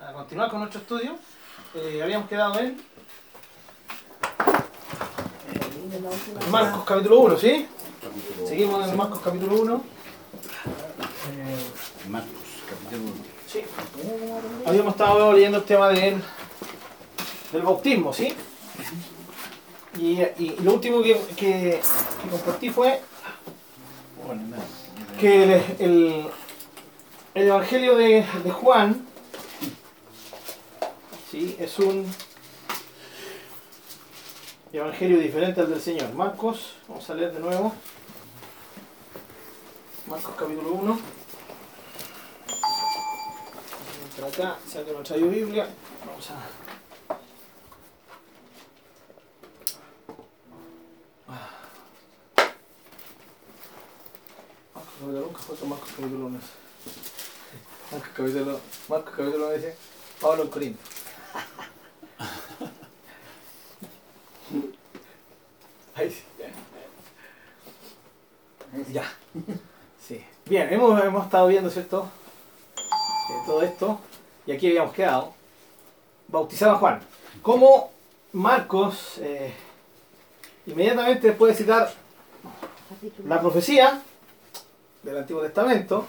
a continuar con nuestro estudio. Eh, habíamos quedado en Marcos capítulo 1, ¿sí? Seguimos en Marcos capítulo 1. Marcos, capítulo 1. Sí. Habíamos estado leyendo el tema del, del bautismo, ¿sí? Y, y lo último que, que, que compartí fue que el, el- el Evangelio de, de Juan ¿sí? es un Evangelio diferente al del Señor. Marcos, vamos a leer de nuevo. Marcos capítulo 1. Por acá, si alguien no trae Biblia, vamos a. Marcos capítulo 1, fue Marcos capítulo 1. Marcos capítulo, Marcos capítulo 1 dice Pablo en Corinto. Ahí sí. Ya. Sí. Bien, hemos, hemos estado viendo, ¿cierto? Eh, todo esto. Y aquí habíamos quedado. Bautizado a Juan. Como Marcos eh, inmediatamente puede citar la profecía del Antiguo Testamento,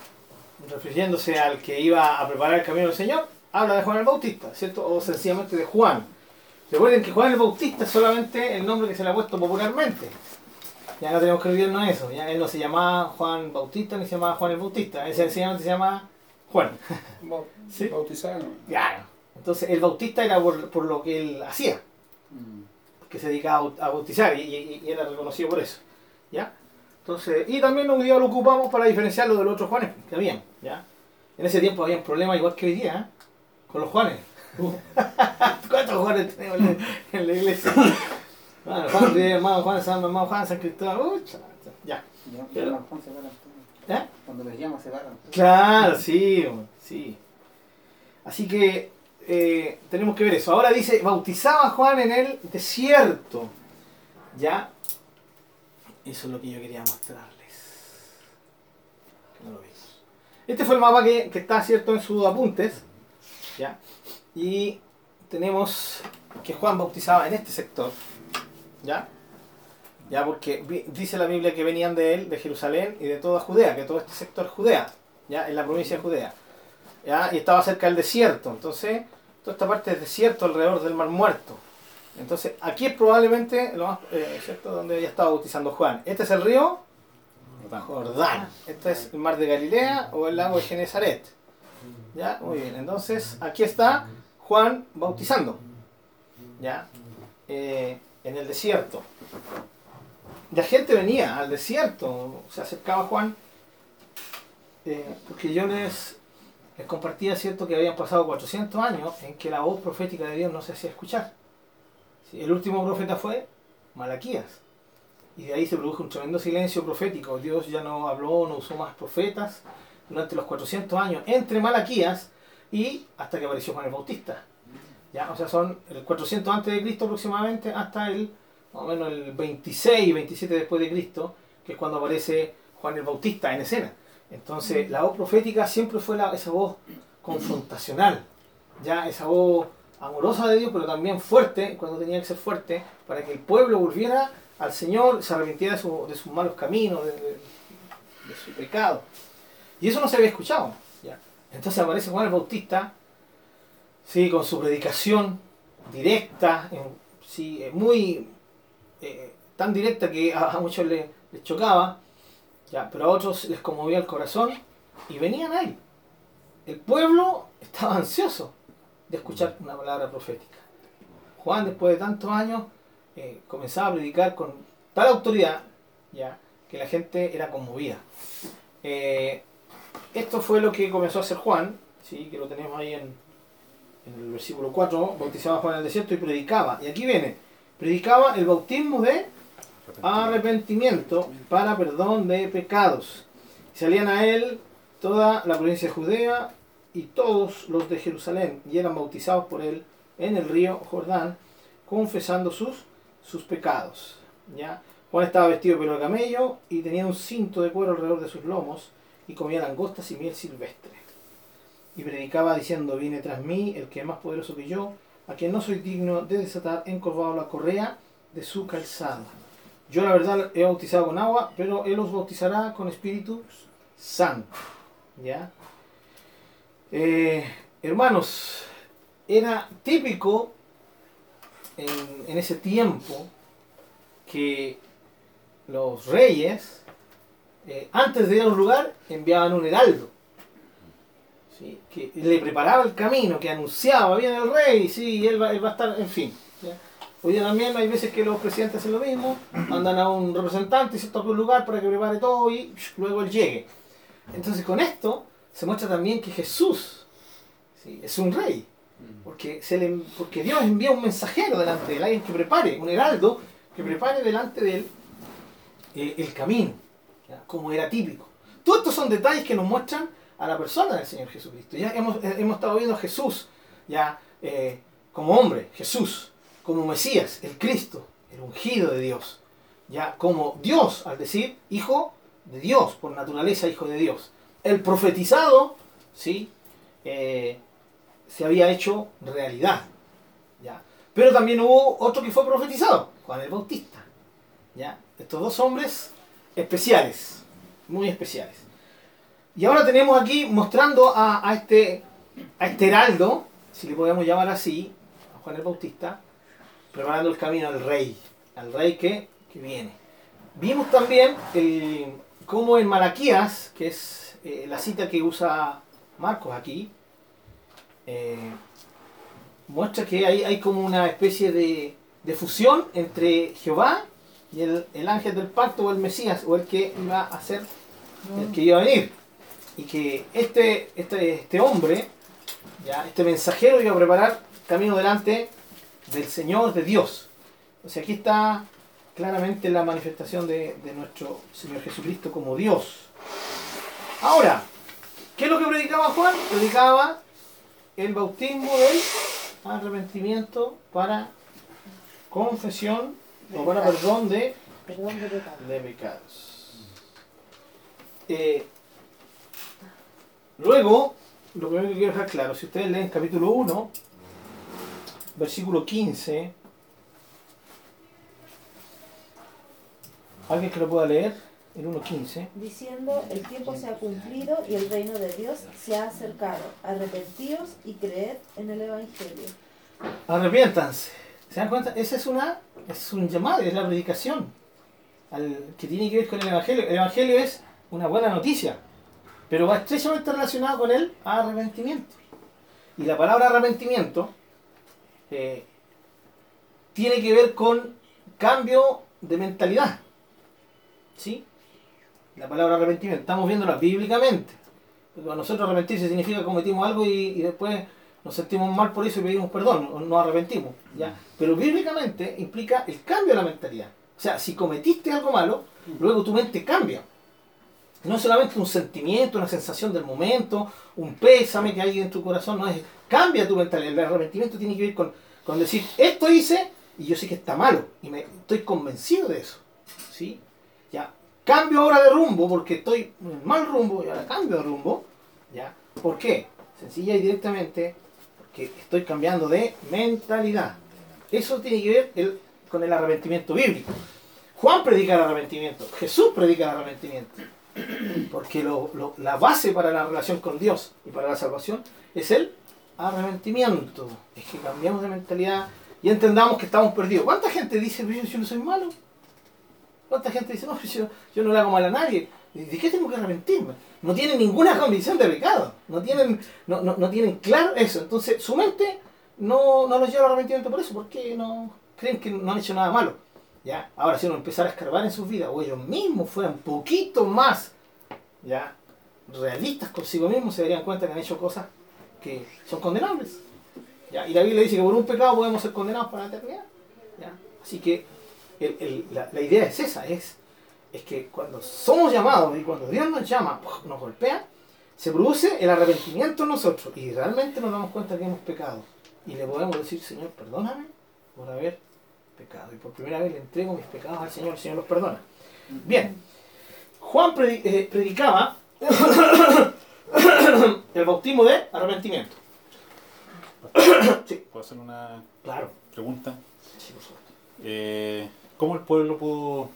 refiriéndose al que iba a preparar el camino del Señor, habla de Juan el Bautista, ¿cierto? O sencillamente de Juan. Recuerden que Juan el Bautista es solamente el nombre que se le ha puesto popularmente. Ya no tenemos que olvidarnos de eso. Ya él no se llamaba Juan Bautista ni se llamaba Juan el Bautista. Él sencillamente se llama Juan. Sí. Bautizado. Claro. Entonces el Bautista era por, por lo que él hacía, que se dedicaba a baut- a bautizar y, y- y era reconocido por eso. ¿Ya? Entonces, y también hoy día lo ocupamos para diferenciarlo de los otros Juanes que habían. ¿ya? En ese tiempo había problemas igual que hoy día, ¿eh? con los Juanes. ¿Cuántos Juanes tenemos en la, en la iglesia? Bueno, Juan, Ríos, hermano Juan, San hermano Juan, San Cristóbal, uy, cha, cha, ya. Pero-. ¿Eh? Cuando los llama se paran. Claro, sí, sí. Así que eh, tenemos que ver eso. Ahora dice, bautizaba a Juan en el desierto. ¿Ya? Eso es lo que yo quería mostrarles. Que no lo vimos. Este fue el mapa que, que está, ¿cierto?, en sus apuntes. ¿Ya? Y tenemos que Juan bautizaba en este sector. ¿Ya? Ya, porque dice la Biblia que venían de él, de Jerusalén y de toda Judea, que todo este sector es Judea, ya, en la provincia de Judea. Ya, y estaba cerca del desierto, entonces, toda esta parte es desierto alrededor del Mar Muerto. Entonces, aquí es probablemente lo más, eh, ¿cierto? donde había estado bautizando Juan. Este es el río Jordán. Este es el mar de Galilea o el lago de Genezaret. Ya, muy bien. Entonces, aquí está Juan bautizando. Ya, Eh, en el desierto. La gente venía al desierto, se acercaba a Juan, eh, porque yo les, les compartía, cierto, que habían pasado 400 años en que la voz profética de Dios no se hacía escuchar. El último profeta fue Malaquías. Y de ahí se produjo un tremendo silencio profético. Dios ya no habló, no usó más profetas durante los 400 años entre Malaquías y hasta que apareció Juan el Bautista. ¿Ya? O sea, son el 400 antes de Cristo aproximadamente hasta el más o menos el 26, 27 después de Cristo, que es cuando aparece Juan el Bautista en escena. Entonces, la voz profética siempre fue la- esa voz confrontacional, ya esa voz amorosa de Dios, pero también fuerte, cuando tenía que ser fuerte, para que el pueblo volviera al Señor, se arrepintiera de, su- de sus malos caminos, de, de- de su pecado. Y eso no se había escuchado. ¿ya? Entonces aparece Juan el Bautista, sí, con su predicación directa, sí, eh, muy eh, tan directa que a, a muchos les, les chocaba, ya, pero a otros les conmovía el corazón y venían a él. El pueblo estaba ansioso de escuchar una palabra profética. Juan, después de tantos años, eh, comenzaba a predicar con tal autoridad ya, que la gente era conmovida. Eh, esto fue lo que comenzó a hacer Juan, ¿sí? que lo tenemos ahí en, en el versículo 4, bautizaba a Juan en el desierto y predicaba. Y aquí viene, predicaba el bautismo de arrepentimiento para perdón de pecados. Salían a él toda la provincia de Judea y todos los de Jerusalén y eran bautizados por él en el río Jordán, confesando sus, sus pecados. ¿ya? Juan estaba vestido de pelo de camello y tenía un cinto de cuero alrededor de sus lomos y comía langostas y miel silvestre. y predicaba diciendo, viene tras mí el que es más poderoso que yo, a quien no soy digno de desatar encorvado la correa de su calzada. Yo la verdad he bautizado con agua, pero él os bautizará con Espíritu Santo. ¿Ya? Eh, hermanos, era típico en, en ese tiempo que los reyes, eh, antes de ir a un lugar, enviaban un heraldo. Que le preparaba el camino, que anunciaba, viene el rey, sí, él va, él va a estar, en fin. ¿ya? Hoy día también hay veces que los presidentes hacen lo mismo, mandan a un representante y toca un lugar para que prepare todo y luego él llegue. Entonces con esto se muestra también que Jesús es un rey. Porque, se le, porque Dios envía un mensajero delante de él, alguien que prepare, un heraldo que prepare delante de él eh, el camino, como era típico. Todos estos son detalles que nos muestran a la persona del Señor Jesucristo. Ya hemos, eh, hemos estado viendo a Jesús ya eh, como hombre, Jesús, como Mesías, el Cristo, el ungido de Dios, ya como Dios, al decir hijo de Dios, por naturaleza hijo de Dios. El profetizado, ¿sí? Eh, se había hecho realidad. ¿ya? Pero también hubo otro que fue profetizado, Juan el Bautista. ¿ya? Estos dos hombres especiales, muy especiales. Y ahora tenemos aquí mostrando a, a este, a este heraldo, si le podemos llamar así, a Juan el Bautista, preparando el camino al rey, al rey que, que viene. Vimos también el, cómo en Malaquías, que es eh, la cita que usa Marcos aquí, eh, muestra que hay, hay como una especie de, de fusión entre Jehová y el, el ángel del pacto o el Mesías o el que iba a ser el que iba a venir. Y que este, este, este hombre ya este mensajero iba a preparar camino delante del Señor de Dios. O sea aquí está claramente la manifestación de, de nuestro Señor Jesucristo como Dios. Ahora ¿qué es lo que predicaba Juan? predicaba el bautismo del arrepentimiento para confesión perdón de, Perdón de pecado. de pecados. Eh, luego, lo primero que quiero dejar claro, si ustedes leen capítulo 1, versículo 15, ¿alguien que lo pueda leer? El 1.15. Diciendo, el tiempo se ha cumplido y el reino de Dios se ha acercado. Arrepentíos y creed en el Evangelio. Arrepiéntanse. ¿Se dan cuenta? Esa es una es un llamado, es la predicación al, que tiene que ver con el Evangelio. El Evangelio es una buena noticia, pero va estrechamente relacionado con el arrepentimiento. Y la palabra arrepentimiento eh, tiene que ver con cambio de mentalidad. ¿Sí? La palabra arrepentimiento, estamos viéndola bíblicamente. Para nosotros arrepentirse significa que cometimos algo y, y después nos sentimos mal por eso y pedimos perdón, o nos arrepentimos. ¿ya? Pero bíblicamente implica el cambio de la mentalidad. O sea, si cometiste algo malo, luego tu mente cambia. No es solamente un sentimiento, una sensación del momento, un pésame que hay en tu corazón, no es. Cambia tu mentalidad. El arrepentimiento tiene que ver con, con decir, esto hice y yo sé que está malo y me, estoy convencido de eso. ¿sí? Ya. Cambio ahora de rumbo porque estoy en mal rumbo y ahora cambio de rumbo. ¿ya? ¿Por qué? Sencilla y directamente porque estoy cambiando de mentalidad. Eso tiene que ver con el arrepentimiento bíblico. Juan predica el arrepentimiento, Jesús predica el arrepentimiento. Porque lo- la base para la relación con Dios y para la salvación es el arrepentimiento. Es que cambiamos de mentalidad y entendamos que estamos perdidos. ¿Cuánta gente dice, "Pero yo no soy malo? ¿Cuánta gente dice, no, yo, yo no le hago mal a nadie? ¿De qué tengo que arrepentirme? No tienen ninguna convicción de pecado. No tienen, no, no, no tienen claro eso. Entonces, su mente no, no los lleva al arrepentimiento por eso, porque no creen que no han hecho nada malo. ¿ya? Ahora, si uno empezara a escarbar en sus vidas, o ellos mismos fueran un poquito más ¿ya? realistas consigo mismos, se darían cuenta que han hecho cosas que son condenables. ¿ya? Y la Biblia dice que por un pecado podemos ser condenados para la eternidad. ¿ya? Así que el- el- la, la idea es esa, es, es que cuando somos llamados y cuando Dios nos llama, nos golpea, se produce el arrepentimiento en nosotros y realmente nos damos cuenta que hemos pecado. Y le podemos decir, Señor, perdóname por haber pecado. Y por primera vez le entrego mis pecados al Señor, el Señor los perdona. Bien, Juan predi- eh, predicaba el bautismo de arrepentimiento. Sí. ¿Puedo hacer una Claro. pregunta? Sí, por supuesto. Eh, ¿Cómo el pueblo pudo,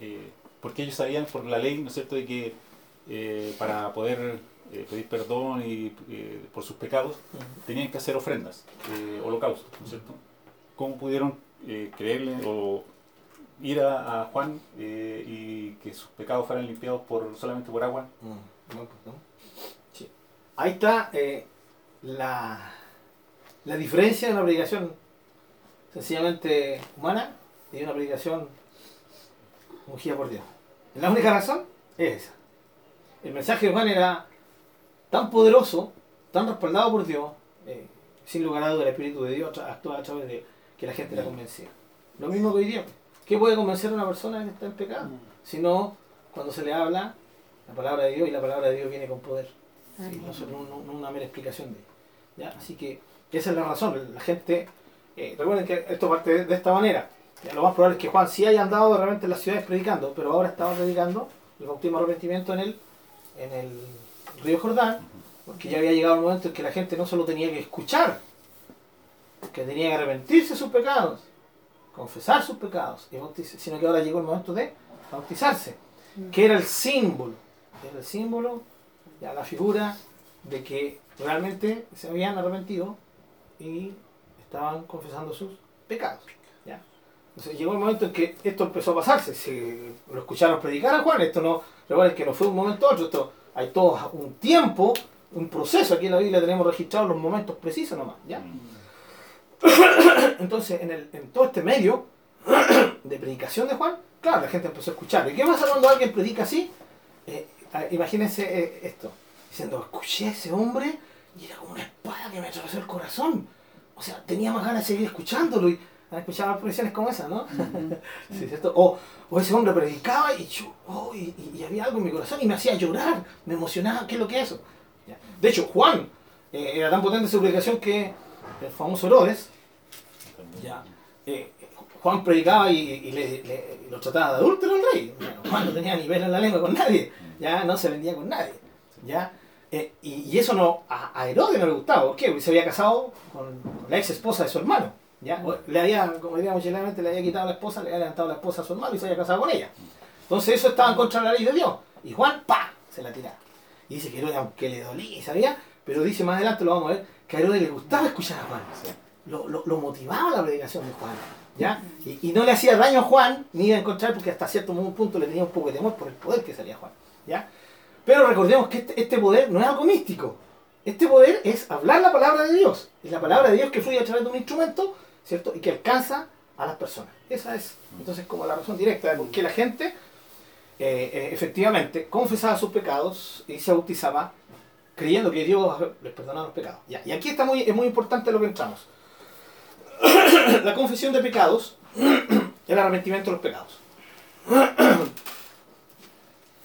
eh, porque ellos sabían por la ley, ¿no es cierto?, de que eh, para poder eh, pedir perdón y eh, por sus pecados tenían que hacer ofrendas, eh, holocaustos, ¿no es cierto? ¿Cómo pudieron eh, creerle o ir a, a Juan eh, y que sus pecados fueran limpiados por solamente por agua? Mm, buen punto. Sí. Ahí está eh, la, la diferencia de una predicación sencillamente humana y una predicación ungida por Dios. La única razón es esa. El mensaje de Juan era tan poderoso, tan respaldado por Dios, eh, sin lugar a dudas el Espíritu de Dios actúa a través de que la gente era convencida. Lo mismo que hoy día. ¿Qué puede convencer a una persona que está en pecado? Sino cuando se le habla la palabra de Dios y la palabra de Dios viene con poder. Sí, no, no- no- no una mera explicación de. ¿ya? Así que esa es la razón. La gente, eh, recuerden que esto parte de, de esta manera. Lo más probable es que Juan sí haya andado de repente en las ciudades predicando, pero ahora estaba predicando el bautismo de arrepentimiento en el, en el río Jordán, porque ya había llegado el momento en que la gente no solo tenía que escuchar, que tenía que arrepentirse de sus pecados, confesar sus pecados, sino que ahora llegó el momento de bautizarse, que era el símbolo, era el símbolo, ya la figura de que realmente se habían arrepentido y estaban confesando sus pecados. Llegó el momento en que esto empezó a pasarse, se lo escucharon predicar a Juan, esto no, recuerden que no fue un momento a otro, esto hay todo un tiempo, un proceso, aquí en la Biblia tenemos registrados los momentos precisos nomás, ¿ya? Entonces, en, el, en todo este medio de predicación de Juan, claro, la gente empezó a escuchar. ¿Y qué pasa cuando alguien predica así? Eh, imagínense eh, esto, diciendo, escuché a ese hombre y era como una espada que me atravesó el corazón. O sea, tenía más ganas de seguir escuchándolo y han escuchado como esa, ¿no? Sí, ¿cierto? O, o ese hombre predicaba y, yo, oh, y, y- había algo en mi corazón y me hacía llorar, me emocionaba, ¿qué es lo que es eso? Ya. De hecho, Juan eh, era tan potente su predicación que el famoso Herodes, ya, eh, Juan predicaba y, y le, le- lo trataba de adúltero al rey. Juan no tenía nivel en la lengua con nadie, ya no se vendía con nadie. ¿ya? Eh, y, y eso no, a, a Herodes no le gustaba, ¿por qué? Porque se había casado con, con la ex esposa de su hermano. ¿Ya? O Le había, como diríamos chilenamente, le había quitado la esposa, le había levantado la esposa a su hermano y se había casado con ella. Entonces eso estaba en contra de la ley de Dios. Y Juan, ¡pa! se la tiraba. Y dice que Herodes, aunque le dolía, ¿sabía? Pero dice más adelante, lo vamos a ver, que a Herodes le gustaba escuchar a Juan. Lo, lo, lo motivaba la predicación de Juan. ¿ya? Y, y no le hacía daño a Juan, ni iba a encontrar, porque hasta cierto punto le tenía un poco de temor por el poder que salía Juan. ¿ya? Pero recordemos que este, este poder no es algo místico. Este poder es hablar la palabra de Dios. Es la palabra de Dios que fluye a través de un instrumento, ¿cierto? Y que alcanza a las personas. Esa es, entonces, como la razón directa de por qué la gente, eh, eh, efectivamente, confesaba sus pecados y se bautizaba creyendo que Dios les perdonaba los pecados. Ya, Y aquí está muy, es muy importante lo que entramos. la confesión de pecados, el arrepentimiento de los pecados.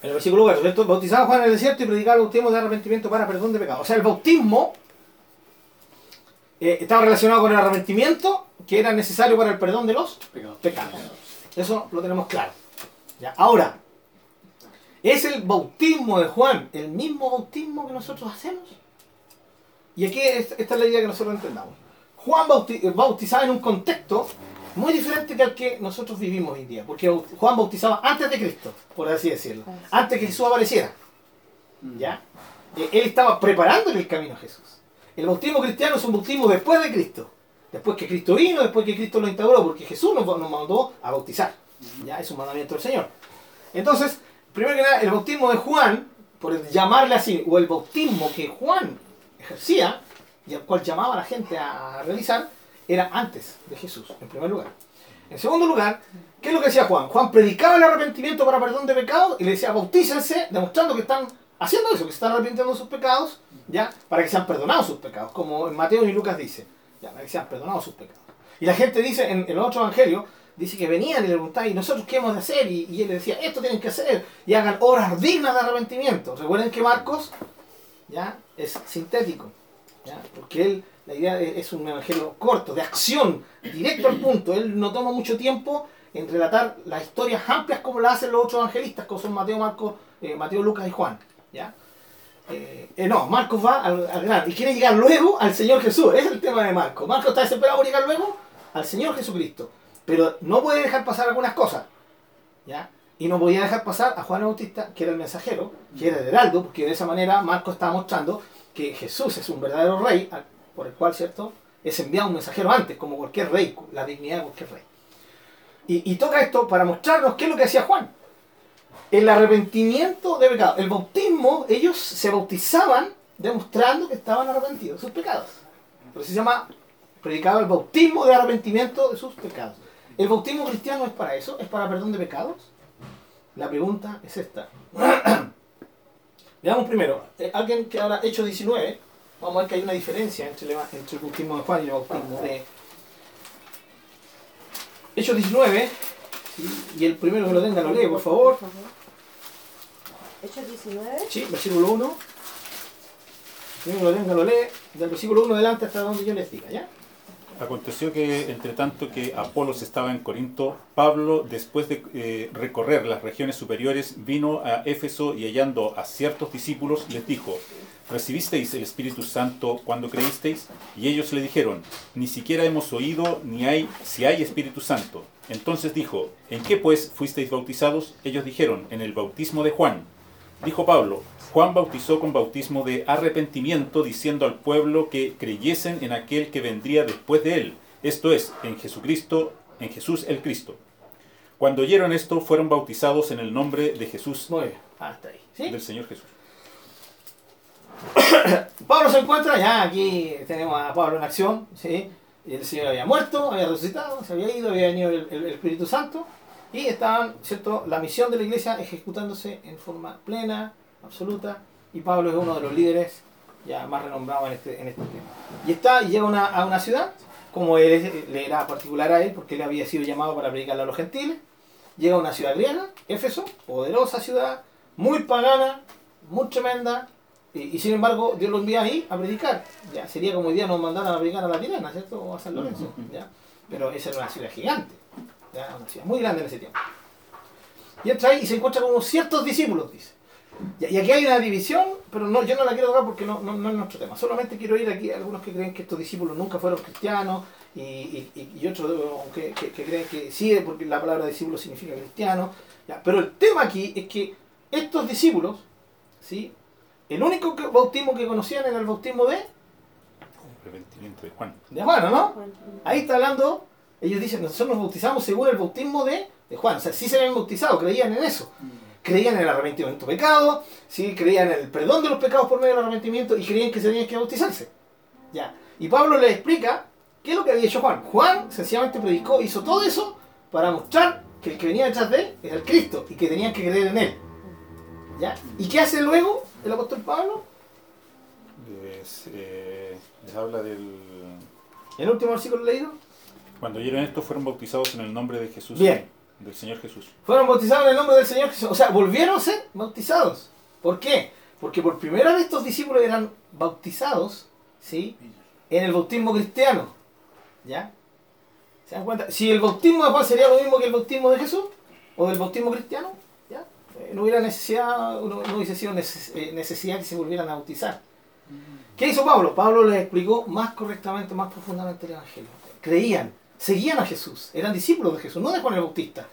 En el versículo 4, ¿cierto? Bautizaba Juan en el desierto y predicaba el bautismo de arrepentimiento para perdón de pecados. O sea, el bautismo eh, estaba relacionado con el arrepentimiento que era necesario para el perdón de los Pecado. pecados. Eso lo tenemos claro. Ya, Ahora, ¿es el bautismo de Juan el mismo bautismo que nosotros hacemos? Y aquí es- esta es la idea que nosotros entendamos. Juan bauti- eh, bautizaba en un contexto muy diferente que al que nosotros vivimos hoy en día, porque Juan bautizaba antes de Cristo, por así decirlo, antes que Jesús apareciera. ¿Ya? Eh, Él estaba preparándole el camino a Jesús. El bautismo cristiano es un bautismo después de Cristo. Después que Cristo vino, después que Cristo lo instauró, porque Jesús nos, mandó a bautizar. Ya es un mandamiento del Señor. Entonces, primero que nada, el bautismo de Juan, por llamarle así, o el bautismo que Juan ejercía, y al cual llamaba a la gente a realizar, era antes de Jesús, en primer lugar. En segundo lugar, ¿qué es lo que decía Juan? Juan predicaba el arrepentimiento para perdón de pecados y le decía, bautícense, demostrando que están haciendo eso, que se están arrepintiendo de sus pecados, ¿ya? Para que sean perdonados sus pecados, como en Mateo y Lucas dice, ¿ya? Para que sean perdonados sus pecados. Y la gente dice, en, los otros evangelios, dice que venían y le preguntaban, ¿y nosotros qué hemos de hacer? Y, él les decía, esto tienen que hacer, y hagan obras dignas de arrepentimiento. Recuerden que Marcos, ¿ya? Es sintético, ¿ya? Porque él, la idea es un evangelio corto, de acción, directo al punto. Él no toma mucho tiempo en relatar las historias amplias como las hacen los otros evangelistas, como son Mateo, Marcos, eh, Mateo, Lucas y Juan, ¿ya? eh, eh, no, Marcos va al, al grano y quiere llegar luego al Señor Jesús. Ese es el tema de Marcos. Marcos está desesperado por llegar luego al Señor Jesucristo. Pero no puede dejar pasar algunas cosas. ¿Ya? Y no podía dejar pasar a Juan Bautista, que era el mensajero, que era el heraldo, porque de esa manera Marcos estaba mostrando que Jesús es un verdadero rey, por el cual, ¿cierto? Es enviado un mensajero antes, como cualquier rey, la dignidad de cualquier rey. Y, y toca esto para mostrarnos qué es lo que hacía Juan. El arrepentimiento de pecados. El bautismo, ellos se bautizaban demostrando que estaban arrepentidos de sus pecados. Por eso se llama predicado el bautismo de arrepentimiento de sus pecados. ¿El bautismo cristiano es para eso? ¿Es para perdón de pecados? La pregunta es esta. Veamos primero, eh, alguien que ahora hecho 19, vamos a ver que hay una diferencia entre el, entre el bautismo de Juan y el bautismo de Hechos 19, y el primero que lo tenga lo lee, por favor. Hechos 19. Sí, versículo 1. El primero que lo tenga lo lee, del versículo 1 adelante hasta donde yo les diga, ¿ya? Aconteció que, entre tanto que Apolos estaba en Corinto, Pablo, después de eh, recorrer las regiones superiores, vino a Éfeso y hallando a ciertos discípulos, les dijo, ¿recibisteis el Espíritu Santo cuando creísteis? Y ellos le dijeron, ni siquiera hemos oído ni hay si hay Espíritu Santo. Entonces dijo, ¿en qué pues fuisteis bautizados? Ellos dijeron, en el bautismo de Juan. Dijo Pablo, Juan bautizó con bautismo de arrepentimiento, diciendo al pueblo que creyesen en aquel que vendría después de él, esto es, en Jesucristo, en Jesús el Cristo. Cuando oyeron esto, fueron bautizados en el nombre de Jesús, Muy bien, hasta ahí. ¿sí? del Señor Jesús. Pablo se encuentra, ya aquí tenemos a Pablo en acción, ¿sí? Y el Señor había muerto, había resucitado, se había ido, había venido el, el- el Espíritu Santo y estaban, ¿cierto?, la misión de la iglesia ejecutándose en forma plena, absoluta, y Pablo es uno de los líderes ya más renombrados en este, en este tema. Y está, y llega una- a una ciudad, como él le era particular a él, porque él había sido llamado para predicarle a los gentiles, llega a una ciudad griega, Éfeso, poderosa ciudad, muy pagana, muy tremenda, y, y sin embargo, Dios lo envía ahí a predicar. Ya, sería como hoy día nos mandaran a predicar a la Tirana, ¿cierto? O a San Lorenzo. ¿ya? Pero esa era una ciudad gigante. ¿Ya? Una ciudad muy grande en ese tiempo. Y entra ahí y se encuentra con unos ciertos discípulos, dice. Y aquí hay una división, pero no, yo no la quiero tocar porque no, no, no es nuestro tema. Solamente quiero ir aquí a algunos que creen que estos discípulos nunca fueron cristianos y, y, y- y otros que, que- que creen que sí, porque la palabra discípulo significa cristiano. Ya, Pero el tema aquí es que estos discípulos, ¿sí? el único que- bautismo que conocían era el bautismo de, Arrepentimiento de Juan. de Juan, ¿no? Juan. Ahí está hablando, ellos dicen, nosotros nos bautizamos según el bautismo de, de Juan. O sea, sí se habían bautizado, creían en eso. Creían en el arrepentimiento de pecado, sí, creían en el perdón de los pecados por medio del arrepentimiento y creían que se tenían que bautizarse. Ya. Y Pablo les explica qué es lo que había hecho Juan. Juan sencillamente predicó, hizo todo eso para mostrar que el que venía detrás de él era el Cristo y que tenían que creer en él. ¿Ya? ¿Y qué hace luego el apóstol Pablo? Les, eh, les habla del... El último versículo leído. Cuando oyeron esto, fueron bautizados en el nombre de Jesús, Bien. del Señor Jesús. Fueron bautizados en el nombre del Señor Jesús. O sea, volvieron a ser bautizados. ¿Por qué? Porque por primera vez estos discípulos eran bautizados, ¿sí? En el bautismo cristiano. ¿Ya? ¿Se dan cuenta? Si el bautismo de Juan sería lo mismo que el bautismo de Jesús, o del bautismo cristiano, ¿ya? Eh, no hubiera necesidad, no, no hubiese sido neces- eh, necesidad que se volvieran a bautizar. ¿Qué hizo Pablo? Pablo les explicó más correctamente, más profundamente el Evangelio. Creían, seguían a Jesús, eran discípulos de Jesús, no de Juan el Bautista,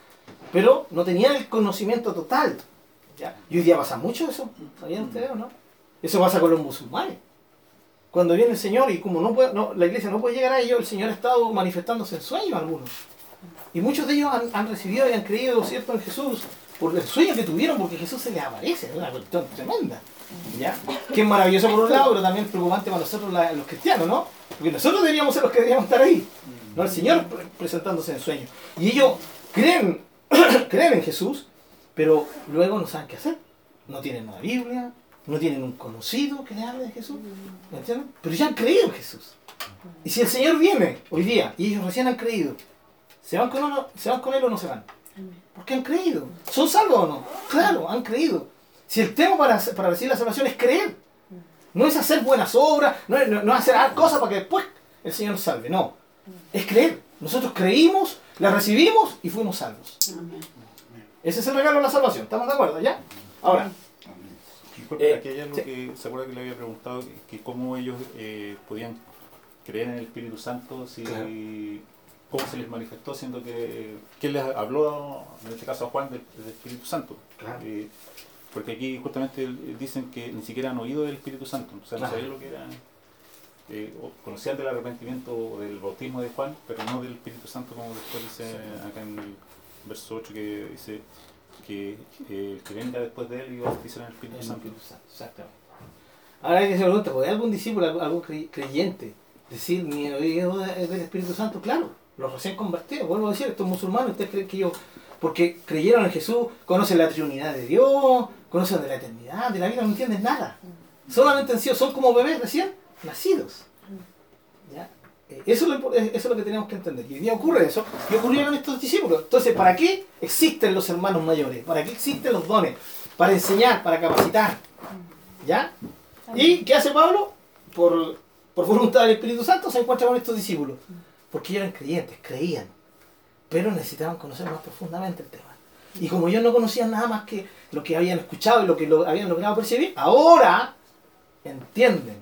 pero no tenían el conocimiento total. ¿ya? Y hoy día pasa mucho eso, ¿sabían ustedes o no? Eso pasa con los musulmanes. Cuando viene el Señor y como no puede, no, la iglesia no puede llegar a ellos, el Señor ha estado manifestándose en sueños algunos. Y muchos de ellos han, han recibido y han creído, ¿cierto?, en Jesús por el sueño que tuvieron, porque Jesús se les aparece, es una cuestión tremenda. ¿ya? Que es maravilloso por un lado, pero también preocupante para nosotros la- los cristianos, ¿no? Porque nosotros deberíamos ser los que deberíamos estar ahí, no el Señor pre- presentándose en sueños. Y ellos creen, creen en Jesús, pero luego no saben qué hacer. No tienen una Biblia, no tienen un conocido que le hable de Jesús, ¿me entienden? Pero ya han creído en Jesús. Y si el Señor viene hoy día y ellos recién han creído, ¿se van con, uno- ¿se van con Él o no se van? Porque han creído. ¿Son salvos o no? Claro, han creído. Si el tema para, para recibir la salvación es creer, no es hacer buenas obras, no es, no- no es hacer cosas para que después el Señor salve, no. Es creer. Nosotros creímos, la recibimos y fuimos salvos. Ese es el regalo de la salvación. ¿Estamos de acuerdo ya? Ahora, Eh, aquí hay algo sí. que se acuerda que le había preguntado, que, que cómo ellos eh, podían creer en el Espíritu Santo, si Claro. cómo se les manifestó, siendo que quién les habló, en este caso a Juan, del, del Espíritu Santo. Claro. Eh, porque aquí justamente dicen que ni siquiera han oído del Espíritu Santo, o sea, no Claro. sabían lo que era. Eh, conocían del arrepentimiento o del bautismo de Juan, pero no del Espíritu Santo, como después dice acá en el verso 8 que dice que eh, el que venga después de él y bautizar en el Espíritu El Santo. Espíritu Santo, exactamente. Ahora hay que hacer pregunta, ¿podría algún discípulo, algún- algún cre- creyente, decir ni de- del Espíritu Santo? Claro, los recién convertidos, vuelvo a decir, estos musulmanes, ustedes creen que yo, porque creyeron en Jesús, conocen la Trinidad de Dios, conocen de la eternidad, de la vida, no entienden nada. Solamente han sido, son como bebés recién nacidos. ¿Ya? Eh, Eso es, lo, impo- eso es lo que tenemos que entender. Y hoy día ocurre eso, y ocurrieron estos discípulos. Entonces, ¿para qué existen los hermanos mayores? ¿Para qué existen los dones? Para enseñar, para capacitar. ¿Ya? ¿Y qué hace Pablo? Por, por voluntad del Espíritu Santo se encuentra con estos discípulos. Porque ellos eran creyentes, creían. Pero necesitaban conocer más profundamente el tema. Y como ellos no conocían nada más que lo que habían escuchado y lo que lo habían logrado percibir, ahora entienden,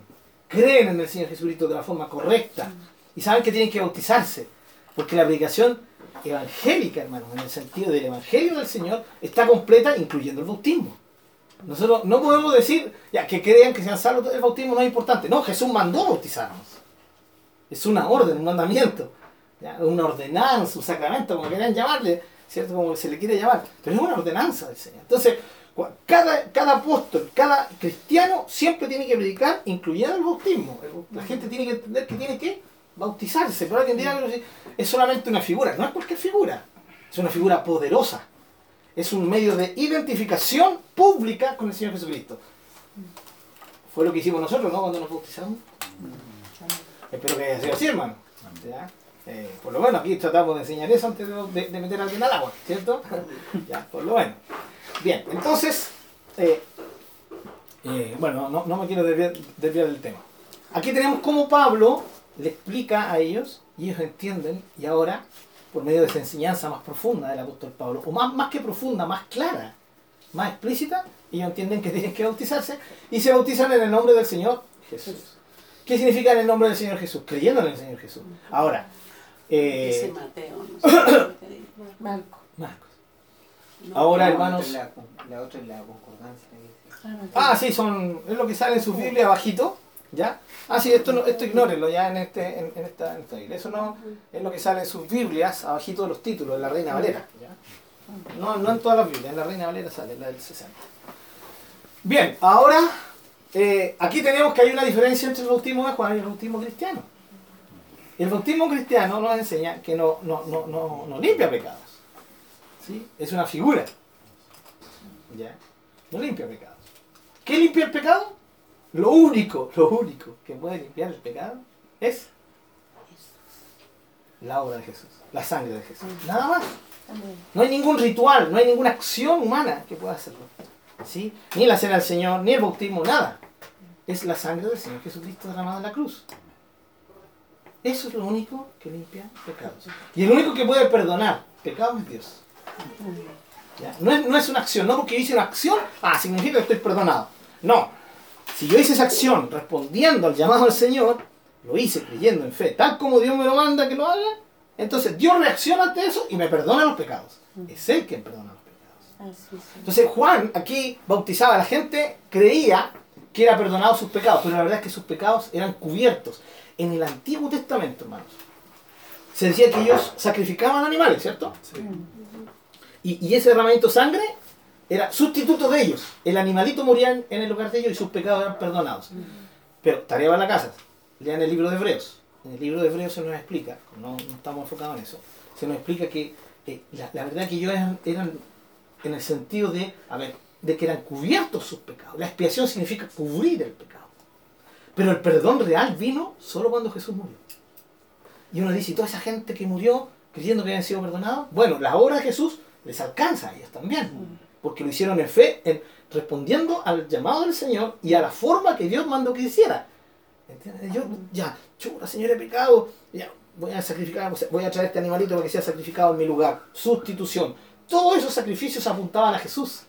creen en el Señor Jesucristo de la forma correcta y saben que tienen que bautizarse. Porque la predicación evangélica, hermano, en el sentido del Evangelio del Señor, está completa incluyendo el bautismo. Nosotros no podemos decir ya que crean que sean salvos, el bautismo no es importante. No, Jesús mandó bautizarnos. Es una orden, un mandamiento, una ordenanza, un sacramento, como quieran llamarle, ¿cierto? Como se le quiere llamar. Pero es una ordenanza del Señor. Entonces, cada, cada apóstol, cada cristiano siempre tiene que predicar, incluyendo el bautismo. La gente tiene que entender que tiene que bautizarse. Pero alguien dirá que es solamente una figura. No es cualquier figura. Es una figura poderosa. Es un medio de identificación pública con el Señor Jesucristo. Fue lo que hicimos nosotros, ¿no? Cuando nos bautizamos. Espero que haya sido así, hermano. Eh, por lo menos aquí tratamos de enseñar eso antes de, de- de meter a alguien al agua, ¿cierto? ya, por lo menos. Bien, entonces, eh, eh, bueno, no, no me quiero desviar, desviar del tema. Aquí tenemos cómo Pablo le explica a ellos y ellos entienden y ahora, por medio de esa enseñanza más profunda del apóstol Pablo, o más, más que profunda, más clara, más explícita, ellos entienden que tienen que bautizarse y se bautizan en el nombre del Señor Jesús. ¿Qué significa en el nombre del Señor Jesús? Creyendo en el Señor Jesús. Ahora, Dice eh, Mateo, no sé dice. Marco. No, Ahora, hermanos. La, la otra es la concordancia. dice. Ah, sí, son, es lo que sale en su Biblia abajito, ¿ya? Ah, sí, esto, no, esto ignórenlo ya en, este, en, en esta, en esta Biblia. Eso no es lo que sale en sus Biblias, abajito de los títulos, en la Reina Valera, ¿ya? No, no en todas las Biblias, en la Reina Valera sale, la del 60. Bien, ahora, eh, aquí tenemos que hay una diferencia entre el bautismo de Juan y el bautismo cristiano. El bautismo cristiano nos enseña que no, no, no, no, no limpia pecados. ¿Sí? Es una figura. ¿Ya? No limpia pecados. ¿Qué limpia el pecado? Lo único, lo único que puede limpiar el pecado es la obra de Jesús, la sangre de Jesús. Nada más. No hay ningún ritual, no hay ninguna acción humana que pueda hacerlo. ¿Sí? Ni la cena del Señor, ni el bautismo, nada. Es la sangre del Señor Jesucristo derramada en la cruz. Eso es lo único que limpia pecados. Y el único que puede perdonar pecados es Dios. ¿Ya? No, es, no es una acción, no porque yo hice una acción, ah, significa que estoy perdonado. No. Si yo hice esa acción respondiendo al llamado del Señor, lo hice creyendo en fe, tal como Dios me lo manda que lo haga, entonces Dios reacciona ante eso y me perdona los pecados. Es Él quien perdona los pecados. Entonces Juan aquí bautizaba a la gente, creía que era perdonado sus pecados, pero la verdad es que sus pecados eran cubiertos. En el Antiguo Testamento, hermanos, se decía que ellos sacrificaban animales, ¿cierto? Y, y ese derramamiento de sangre era sustituto de ellos. El animalito moría en, en el lugar de ellos y sus pecados eran perdonados. Pero, tarea para la casa, lean el libro de Hebreos. En el libro de Hebreos se nos explica, no, no estamos enfocados en eso, se nos explica que eh, la, la verdad que ellos eran, eran en el sentido de, a ver, de que eran cubiertos sus pecados. La expiación significa cubrir el pecado. Pero el perdón real vino solo cuando Jesús murió. Y uno dice, ¿y toda esa gente que murió creyendo que habían sido perdonados? Bueno, la obra de Jesús les alcanza a ellos también. Porque lo hicieron en fe, en, respondiendo al llamado del Señor y a la forma que Dios mandó que hiciera. ¿Entiendes? Yo, ya, chura, Señor, he pecado, ya, voy a sacrificar, voy a traer este animalito para que sea sacrificado en mi lugar. Sustitución. Todos esos sacrificios apuntaban a Jesús.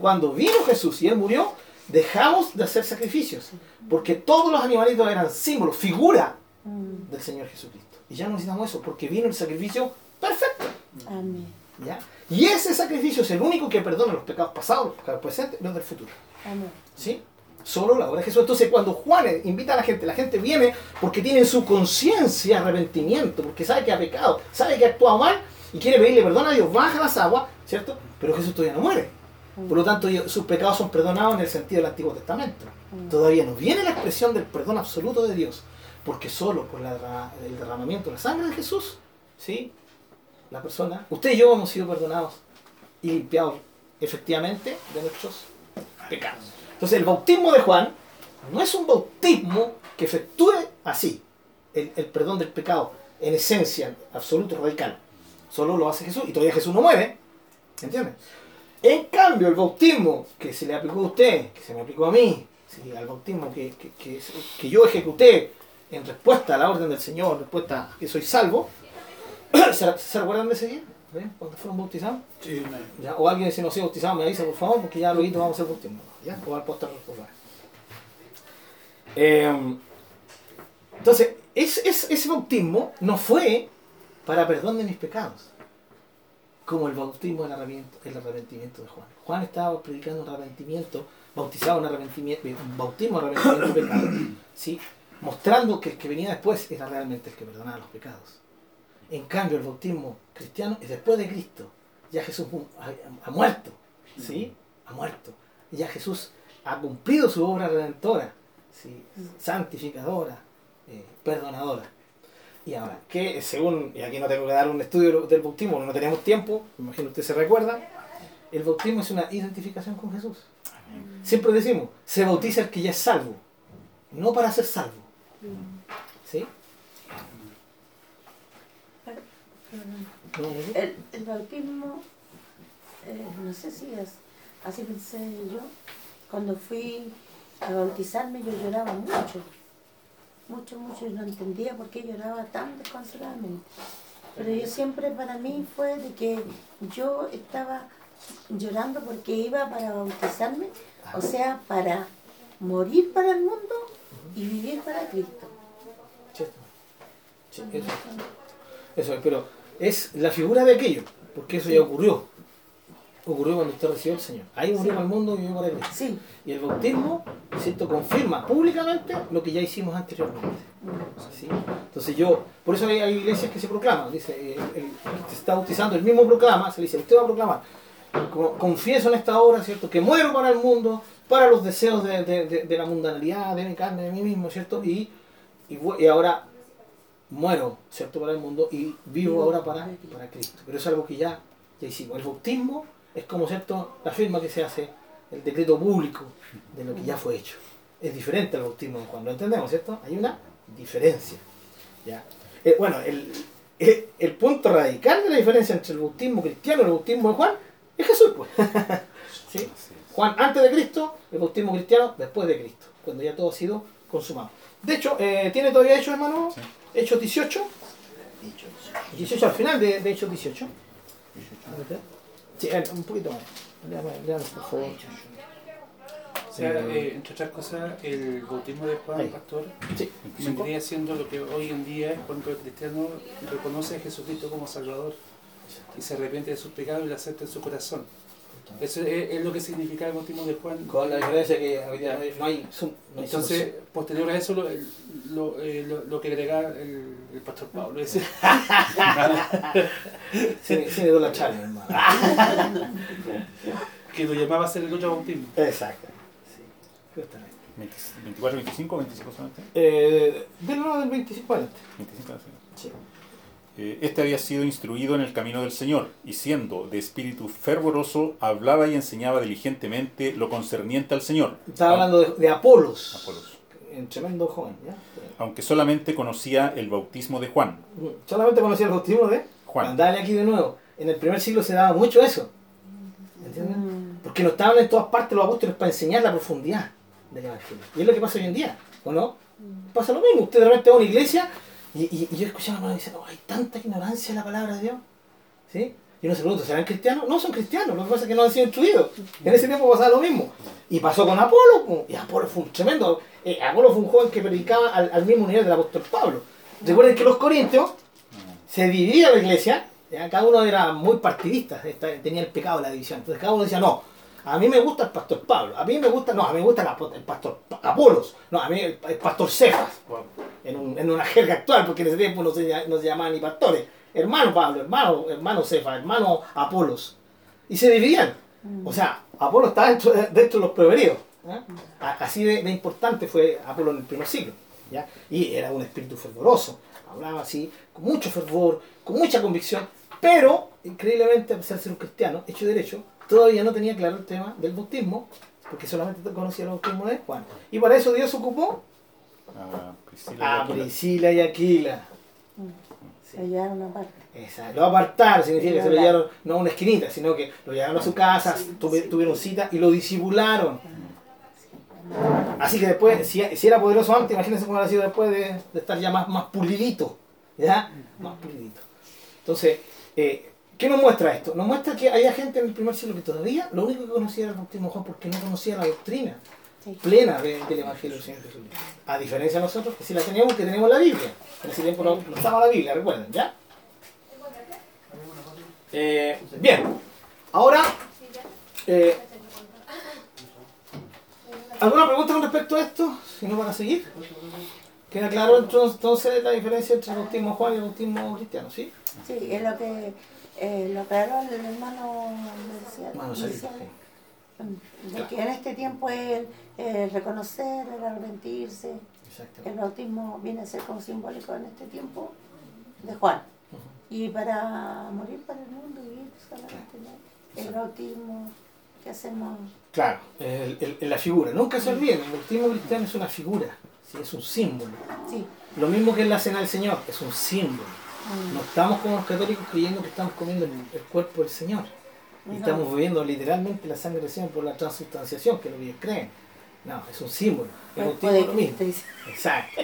Cuando vino Jesús y Él murió, dejamos de hacer sacrificios, porque todos los animalitos eran símbolos, figura Mm. del Señor Jesucristo. Y ya no necesitamos eso, porque vino el sacrificio perfecto. Amén. ¿Ya? Y ese sacrificio es el único que perdona los pecados pasados, los pecados presentes los del futuro. Amén. ¿Sí? Solo la obra de Jesús. Entonces, cuando Juan invita a la gente, la gente viene porque tiene en su conciencia arrepentimiento, porque sabe que ha pecado, sabe que ha actuado mal y quiere pedirle perdón a Dios, baja las aguas, ¿cierto? Pero Jesús todavía no muere. Por lo tanto, sus pecados son perdonados en el sentido del Antiguo Testamento. Todavía no viene la expresión del perdón absoluto de Dios, porque solo por la el derramamiento de la sangre de Jesús, ¿sí? La persona, usted y yo hemos sido perdonados y limpiados efectivamente de nuestros pecados. Entonces, el bautismo de Juan no es un bautismo que efectúe así el, el perdón del pecado en esencia, absoluto, radical. Solo lo hace Jesús y todavía Jesús no muere. ¿Entiendes? En cambio, el bautismo que se le aplicó a usted, que se me aplicó a mí, sí, al bautismo que, que, que- que yo ejecuté en respuesta a la orden del Señor, en respuesta a que soy salvo, ¿se, se recuerdan de ese día? ¿Eh? Cuando fueron bautizados. Ya, o alguien si no ha bautizado me avisa por favor porque ya lo vamos a hacer bautismo. ¿ya? O al apóstol responsable. Eh, entonces, es, es- ese bautismo no fue para perdón de mis pecados, como el bautismo del arrepentimiento, el arrepentimiento de Juan. Juan estaba predicando un arrepentimiento, bautizado un arrepentimiento, un bautismo de arrepentimiento de pecados, ¿sí? mostrando que el que venía después era realmente el que perdonaba los pecados. En cambio, el bautismo cristiano es después de Cristo. Ya Jesús ha, muerto, ¿sí? Ha muerto. Ya Jesús ha cumplido su obra redentora, ¿sí? santificadora, eh, perdonadora. Y ahora, que según, y aquí no tengo que dar un estudio del bautismo, no tenemos tiempo, me imagino usted se recuerda, el bautismo es una identificación con Jesús. Siempre decimos, se bautiza el que ya es salvo, no para ser salvo. ¿Sí? No, no, no. El, el bautismo, eh, no sé si es, así pensé yo, cuando fui a bautizarme yo lloraba mucho, mucho, mucho, y no entendía por qué lloraba tan desconsoladamente. Pero yo siempre para mí fue de que yo estaba llorando porque iba para bautizarme, o sea, para morir para el mundo y vivir para Cristo. ¿Cierto? Sí, eso. Eso es, pero es la figura de aquello, porque eso ya ocurrió. Ocurrió cuando usted recibió al Señor. Ahí murió para el mundo y vivió para Cristo. Sí, Y el bautismo, ¿cierto? Confirma públicamente lo que ya hicimos anteriormente. ¿sí? Entonces yo, por eso hay, hay iglesias que se proclaman, dice, eh, el, el que se está bautizando, el mismo proclama, se le dice, usted va a proclamar, confieso en esta obra, ¿cierto? Que muero para el mundo, para los deseos de, de- de- de la mundanalidad, de mi carne, de mí mismo, ¿cierto? Y, y, y ahora muero, ¿cierto? Para el mundo y vivo ahora para, para Cristo. Pero es algo que ya, ya hicimos. El bautismo es como, ¿cierto? La firma que se hace, el decreto público de lo que ya fue hecho. Es diferente al bautismo de Juan, ¿lo entendemos, cierto? Hay una diferencia. ¿ya? Eh, bueno, el, el, punto radical de la diferencia entre el bautismo cristiano y el bautismo de Juan es Jesús, pues. ¿Sí? Juan antes de Cristo, el bautismo cristiano después de Cristo, cuando ya todo ha sido consumado. De hecho, eh, ¿tiene todavía Hechos, hermano? Sí. Hechos 18. 18 al final de, de Hechos 18. Sí, eh, un poquito más. Léame, por favor. O sea, eh, entre otras cosas, el bautismo de Juan, pastor, Sí. vendría siendo lo que hoy en día es cuando el cristiano reconoce a Jesucristo como Salvador y se arrepiente de sus pecados y lo acepta en su corazón. Eso es, es lo que significa el bautismo de Juan. Con la diferencia que hoy día no hay, no hay Entonces, posterior a eso, lo, lo, eh, lo- lo que agrega el, el pastor Pablo es sin, sin idolatrarme, hermano. que lo llamaba a hacer el otro bautismo. Exacto. Sí, justamente. 24, 25 o 25 solamente. Eh, del lado del 25 adelante. 25, sí. Eh, Este había sido instruido en el camino del Señor, y siendo de espíritu fervoroso, hablaba y enseñaba diligentemente lo concerniente al Señor. Estaba hablando de, de Apolos. Apolos. Un tremendo joven, ¿ya? Aunque solamente conocía el bautismo de Juan. Solamente conocía el bautismo de Juan. Dale aquí de nuevo. En el primer siglo se daba mucho eso. ¿Entiendes? Porque no estaban en todas partes los apóstoles para enseñar la profundidad del Evangelio. Y es lo que pasa hoy en día, ¿o no? Pasa lo mismo. Usted de repente va a una iglesia y, y- y yo escuchaba a hermano no, hay tanta ignorancia en la palabra de Dios. ¿Sí? Y uno se pregunta, ¿serán cristianos? No son cristianos, lo que pasa es que no han sido instruidos. En ese tiempo pasaba lo mismo. Y pasó con Apolo, po, y Apolo fue un tremendo. eh, Apolo fue un joven que predicaba al, al mismo nivel del apóstol Pablo. Recuerden que los corintios se dividía la iglesia, ya, cada uno era muy partidista, tenía el pecado de la división. Entonces cada uno decía, no, a mí me gusta el pastor Pablo, a mí me gusta, no, a mí me gusta el pastor Pa- Apolos, no, a mí el, el pastor Cefas, en, un- en una jerga actual, porque en ese tiempo no se, no se llamaban ni pastores, hermano Pablo, hermano, hermano Cefas, hermano Apolos, y se dividían. O sea, Apolo estaba dentro, de- dentro de los prevenidos. ¿ya? A- Así de, de importante fue Apolo en el primer siglo. ¿ya? Y era un espíritu fervoroso. Hablaba así, con mucho fervor, con mucha convicción, pero, increíblemente, a pesar de ser un cristiano, hecho y derecho, todavía no tenía claro el tema del bautismo, porque solamente conocía el bautismo de Juan. Y para eso Dios ocupó A Priscila. a Priscila y Aquila. Se llevaron aparte. Lo apartaron, significa que se lo llevaron no a una esquinita, sino que lo llevaron a su casa, tuve- tuvieron cita y lo disimularon. Así que después, si, si era poderoso antes, imagínense cómo habrá sido después de, de estar ya más, más pulidito. ¿Ya? Más pulidito. Entonces, eh, ¿qué nos muestra esto? Nos muestra que había gente en el primer siglo que todavía lo único que conocía era el bautismo de Juan porque no conocía la doctrina Sí. plena de- del Evangelio del Señor Jesucristo. A diferencia de nosotros, que sí la teníamos, que tenemos la Biblia. En ese tiempo no, no estaba la Biblia, recuerden, ¿ya? Eh, bien, ahora, eh, ¿alguna pregunta con respecto a esto? Si no, para seguir. ¿Queda claro entonces la diferencia entre el bautismo Juan y el bautismo cristiano? ¿Sí? Sí, es lo que eh, lo aclaró el hermano sí. de que en este tiempo el, el reconocer, el arrepentirse, el bautismo viene a ser como simbólico en este tiempo de Juan. Y para morir para el mundo y vivir solamente el bautismo que hacemos. Claro, el- el- la figura. Nunca se olviden, el bautismo cristiano es una figura, ¿sí? es un símbolo. Sí, Lo mismo que la cena del Señor, es un símbolo. Mm, No estamos como los católicos creyendo que estamos comiendo el, el cuerpo del Señor. Y estamos bebiendo literalmente la sangre del Señor por la transubstanciación, que es lo que ellos creen. No, es un símbolo. El bautismo de es lo mismo. Exacto.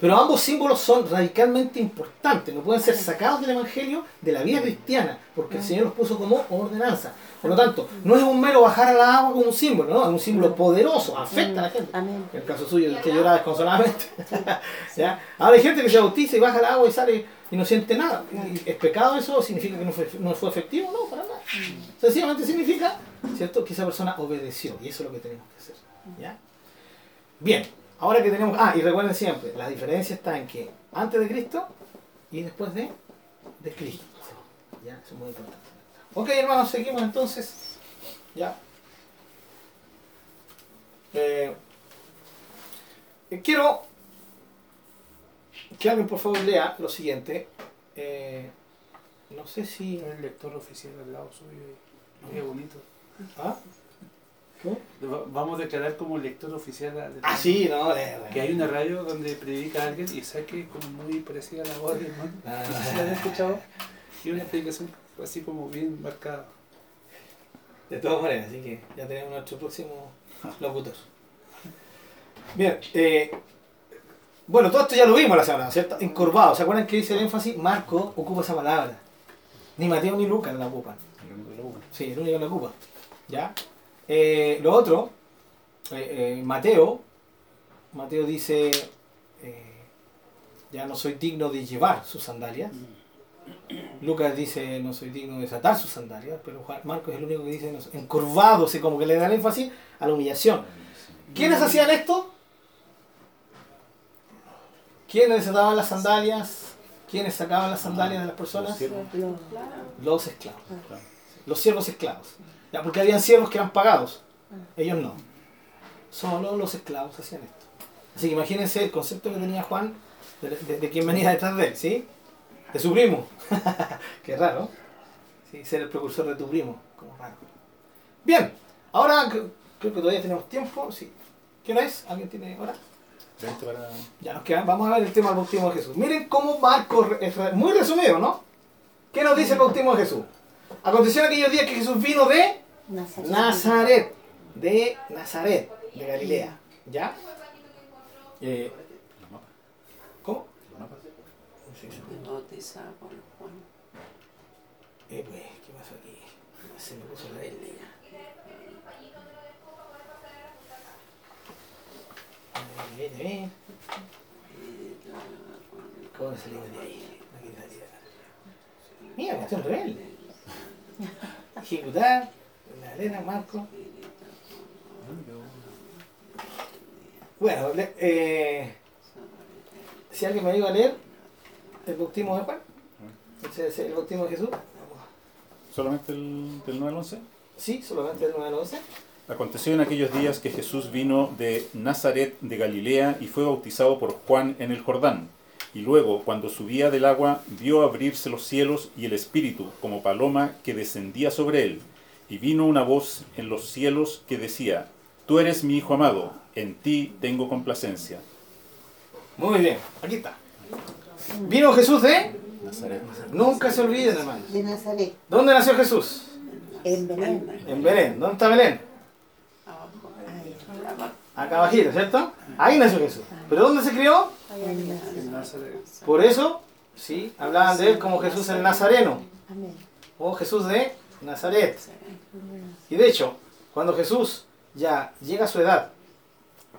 Pero ambos símbolos son radicalmente importantes, no pueden ser sacados del Evangelio de la vida cristiana, porque el Señor los puso como ordenanza. Por lo tanto, no es un mero bajar a la agua como un símbolo, no, es un símbolo poderoso, afecta a la gente. Amén. En el caso suyo, el que llora desconsoladamente. ¿Ya? Ahora hay gente que se bautiza y baja al agua y sale y no siente nada. ¿Y ¿Es pecado eso? ¿Significa que no fue, no fue efectivo? No, para nada. Sencillamente significa ¿cierto? que esa persona obedeció y eso es lo que tenemos que hacer. ¿ya? Bien, ahora que tenemos... Ah, y recuerden siempre, la diferencia está en que antes de Cristo y después de, de Cristo. ¿Ya? Eso es muy importante. Ok, hermanos, seguimos entonces. ¿Ya? Eh, quiero que alguien por favor lea lo siguiente. Eh, no sé si... El lector oficial al lado suyo. y- Qué bonito. ¿Ah? ¿Qué? Va- Vamos a declarar como lector oficial. a- de- Ah, sí, no. eh, Que hay una radio donde predica alguien y saque como muy parecida a la voz del hermano. Ah. No sé si la han escuchado. Y una explicación así como bien marcada. De todas maneras, así que ya tenemos nuestro próximo locutor. Bien, eh, bueno, todo esto ya lo vimos la semana, ¿cierto? Encorvado, ¿se acuerdan que dice el énfasis? Marco ocupa esa palabra. Ni Mateo ni Lucas la ocupan. Sí, el único que la ocupa. ¿Ya? Eh, lo otro, eh, eh, Mateo, Mateo dice, ya no soy digno de llevar sus sandalias. Lucas dice, no soy digno de desatar sus sandalias, pero Marcos es el único que dice, no, encorvado, sea, como que le da el énfasis a la humillación. ¿Quiénes hacían esto? ¿Quiénes desataban las sandalias? ¿Quiénes sacaban las sandalias de las personas? Los esclavos. Claro. Los siervos esclavos. Ya, porque habían siervos que eran pagados. Ellos no. Solo los esclavos hacían esto. Así que imagínense el concepto que tenía Juan de, de, de quién venía detrás de él, ¿sí? De su primo. Qué raro. Sí, ser el precursor de tu primo. Como raro. Bien, ahora cre- creo que todavía tenemos tiempo. Sí. ¿Qué hora es? ¿Alguien tiene hora? 20 para... Ya nos quedan. Vamos a ver el tema del bautismo de Jesús. Miren cómo Marcos, muy resumido, ¿no? ¿Qué nos dice el bautismo de Jesús? Aconteció en aquellos días que Jesús vino de Nazaret. Nazaret. De Nazaret, de Galilea. ¿Ya? Eh. ¿Cómo? Eh, pues, ¿qué pasó aquí? Se me puso la Ver. ¿Cómo salimos de ahí? Aquí está, aquí está. Mira, cuestión rebelde. Ejecutar, la arena, Marco. Bueno, eh, si alguien me ayuda a leer el bautismo de Juan, el bautismo de Jesús. ¿Solamente el, del 9 al 11? Sí, solamente el 9 al 11. Aconteció en aquellos días que Jesús vino de Nazaret de Galilea y fue bautizado por Juan en el Jordán. Y luego, cuando subía del agua, vio abrirse los cielos y el Espíritu, como paloma, que descendía sobre él. Y vino una voz en los cielos que decía, Tú eres mi Hijo amado, en ti tengo complacencia. Muy bien, aquí está. Vino Jesús de. Nazaret. Nunca se olviden, hermano. De Nazaret, ¿Dónde nació Jesús? en Belén. En Belén. ¿Dónde está Belén? Acá abajito, ¿cierto? Ahí nació Jesús. ¿Pero dónde se crió? Por eso, sí, hablaban de él como Jesús el Nazareno. O Jesús de Nazaret. Y de hecho, cuando Jesús ya llega a su edad,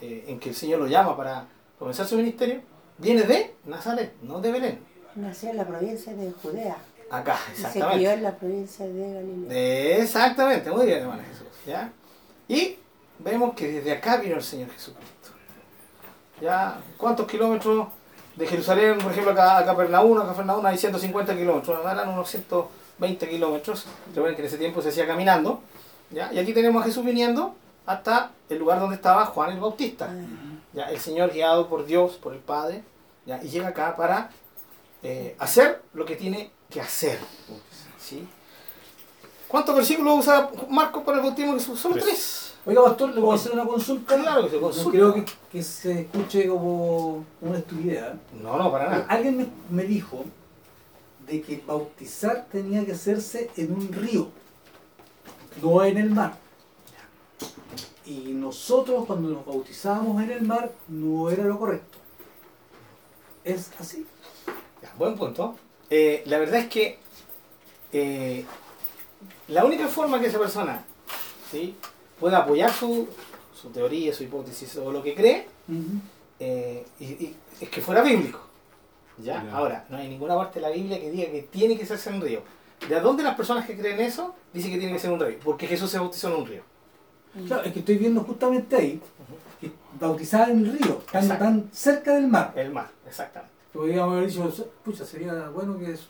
eh, en que el Señor lo llama para comenzar su ministerio, viene de Nazaret, no de Belén. Nació en la provincia de Judea Acá, y se crió exactamente. en la provincia de Galilea. Exactamente, muy bien, hermano Jesús. ¿ya? Y vemos que desde acá vino el Señor Jesucristo. ¿Ya? ¿Cuántos kilómetros de Jerusalén, por ejemplo, acá a Capernaum? A Capernaum hay 150 kilómetros, eran unos 120 kilómetros. Recuerden que en ese tiempo se hacía caminando. ¿ya? Y aquí tenemos a Jesús viniendo hasta el lugar donde estaba Juan el Bautista. ¿ya? El Señor guiado por Dios, por el Padre, ¿ya? y llega acá para eh, hacer lo que tiene que hacer. ¿sí? ¿Cuántos versículos usa Marcos para el bautismo de Jesús? Solo Tres. Oiga, pastor, le voy a hacer una consulta. Claro que se No consulta. creo que, que se escuche como una estupidez. ¿eh? No, no, para nada. Alguien me, me dijo de que bautizar tenía que hacerse en un río, no en el mar. Y nosotros cuando nos bautizábamos en el mar no era lo correcto. ¿Es así? Ya, buen punto. Eh, la verdad es que eh, la única forma que esa persona ¿sí? Pueda apoyar su, su teoría, su hipótesis o lo que cree eh, y- y es que fuera bíblico. ¿ya? Ahora, no hay ninguna parte de la Biblia que diga que tiene que en un río. ¿De dónde las personas que creen eso dicen que tiene que ser un río? Porque Jesús se bautizó en un río. Claro, es que estoy viendo justamente ahí que bautizar en el río, Exacto. tan cerca del mar. El mar, exactamente. Podríamos haber dicho, pucha, sería bueno que es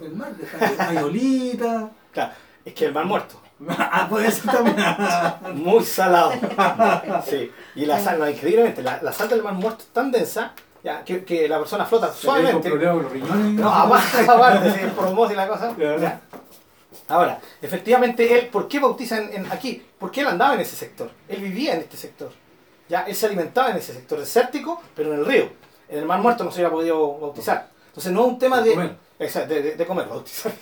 el mar, hay olita. Claro, es que el mar muerto. ah, puede ser también. Muy salado. Sí. Y la sal, no, increíblemente, la, la sal del mar muerto es tan densa ya, que, que la persona flota suavemente. problema con los riñones. No, aparte, aparte, sí, por y la cosa. Claro. ya. Ahora, efectivamente, él, ¿por qué bautiza en, aquí? Porque él andaba en ese sector. Él vivía en este sector. Ya, él se alimentaba en ese sector desértico, pero en el río. En el mar muerto no se hubiera podido bautizar. Entonces no es un tema De de, de- de comer, bautizar.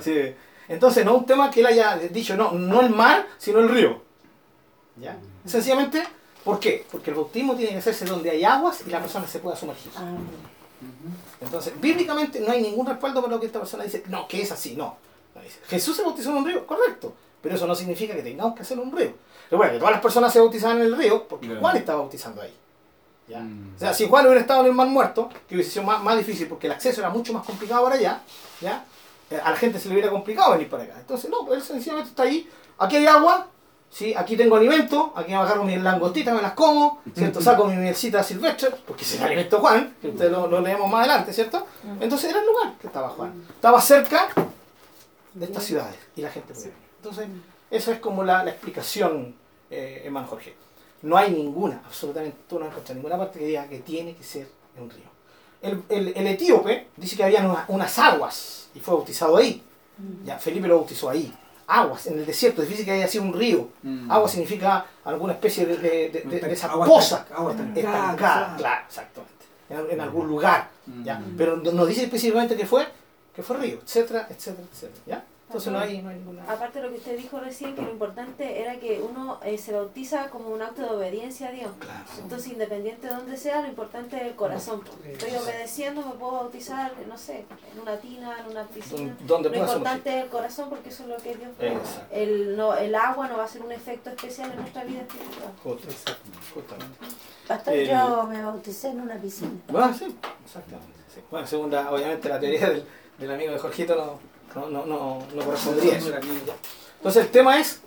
Sí. Entonces no es un tema que él haya dicho, no, no el mar, sino el río. ¿Ya? Sencillamente, ¿por qué? Porque el bautismo tiene que hacerse donde hay aguas y la persona se pueda sumergir. Amén. Entonces, bíblicamente no hay ningún respaldo para lo que esta persona dice, no, que es así, no. Jesús se bautizó en un río, correcto, pero eso no significa que tengamos que hacer un río. Recuerda que todas las personas se bautizaban en el río porque. Juan estaba bautizando ahí. ¿ya? Mm. O sea, si Juan hubiera estado en el mar muerto, que hubiese sido más, más difícil porque el acceso era mucho más complicado para allá, ¿ya? A la gente se le hubiera complicado venir para acá. Entonces, no, él sencillamente está ahí, aquí hay agua, ¿sí? aquí tengo alimento, aquí me agarro mis langostitas, me las como, ¿cierto? Saco mi mielcita silvestre, porque es el alimento Juan, que ustedes lo, lo leemos más adelante, ¿cierto? Entonces era el lugar que estaba Juan. Estaba cerca de estas ciudades y la gente podía venir. Entonces, esa es como la, la explicación, eh, hermano Jorge. No hay ninguna, absolutamente, tú no encuentras ninguna parte que diga que tiene que ser en un río. El, el, el etíope dice que había unas aguas y fue bautizado ahí. Ya, Felipe lo bautizó ahí. Aguas, en el desierto, difícil que haya sido un río. Mm. Agua significa alguna especie de, de, de- de- de esa Agua poza estanca- agua estancada, estancada, claro. exactamente. En, en algún lugar. ¿ya? Mm. Pero no no dice específicamente que fue, que fue río, etcétera, etcétera, etcétera. ¿ya? Entonces no hay, no hay ninguna... Aparte de lo que usted dijo recién, que lo importante era que uno eh, se bautiza como un acto de obediencia a Dios. Claro. Entonces, independiente de dónde sea, lo importante es el corazón. Estoy obedeciendo, me puedo bautizar, no sé, en una tina, en una piscina. Donde Lo importante es el corazón porque eso es lo que Dios Exacto. el, no, el agua no va a hacer un efecto especial en nuestra vida espiritual. Justo, justamente. Pastor, Eh, yo me bauticé en una piscina. Bueno, sí, exactamente. sí. Bueno, según la- obviamente la teoría del, del amigo de Jorgito no, no, no, no, no correspondería a eso. Entonces el tema es